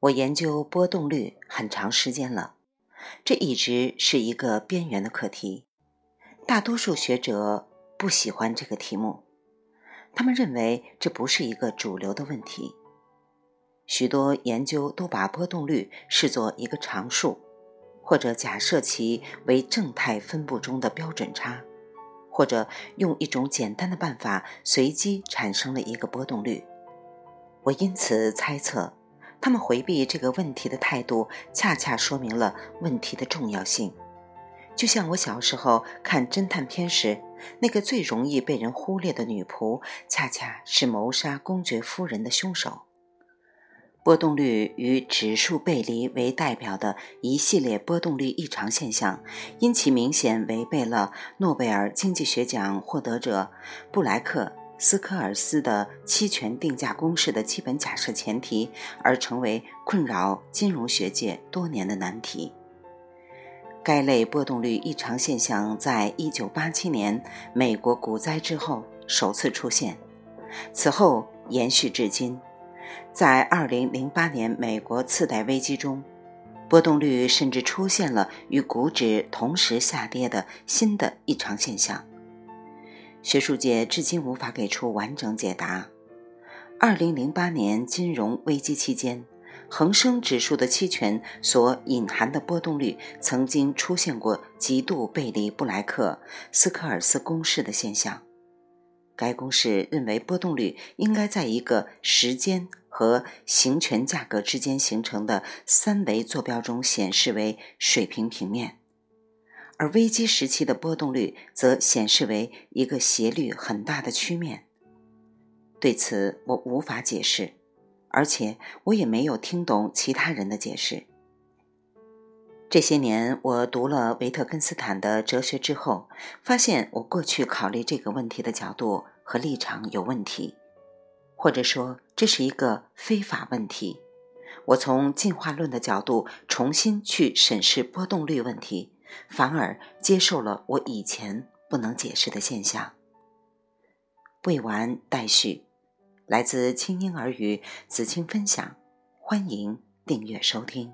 我研究波动率很长时间了，这一直是一个边缘的课题。大多数学者不喜欢这个题目，他们认为这不是一个主流的问题。许多研究都把波动率视作一个常数，或者假设其为正态分布中的标准差，或者用一种简单的办法随机产生了一个波动率。我因此猜测，他们回避这个问题的态度，恰恰说明了问题的重要性。就像我小时候看侦探片时，那个最容易被人忽略的女仆，恰恰是谋杀公爵夫人的凶手。波动率与指数背离为代表的一系列波动率异常现象，因其明显违背了诺贝尔经济学奖获得者布莱克斯科尔斯的期权定价公式的基本假设前提，而成为困扰金融学界多年的难题。该类波动率异常现象在1987年美国股灾之后首次出现，此后延续至今。在2008年美国次贷危机中，波动率甚至出现了与股指同时下跌的新的异常现象。学术界至今无法给出完整解答。2008年金融危机期间。恒生指数的期权所隐含的波动率曾经出现过极度背离布莱克斯科尔斯公式的现象。该公式认为波动率应该在一个时间和行权价格之间形成的三维坐标中显示为水平平面，而危机时期的波动率则显示为一个斜率很大的曲面。对此，我无法解释。而且我也没有听懂其他人的解释。这些年，我读了维特根斯坦的哲学之后，发现我过去考虑这个问题的角度和立场有问题，或者说这是一个非法问题。我从进化论的角度重新去审视波动率问题，反而接受了我以前不能解释的现象。未完待续。来自清婴儿语子青分享，欢迎订阅收听。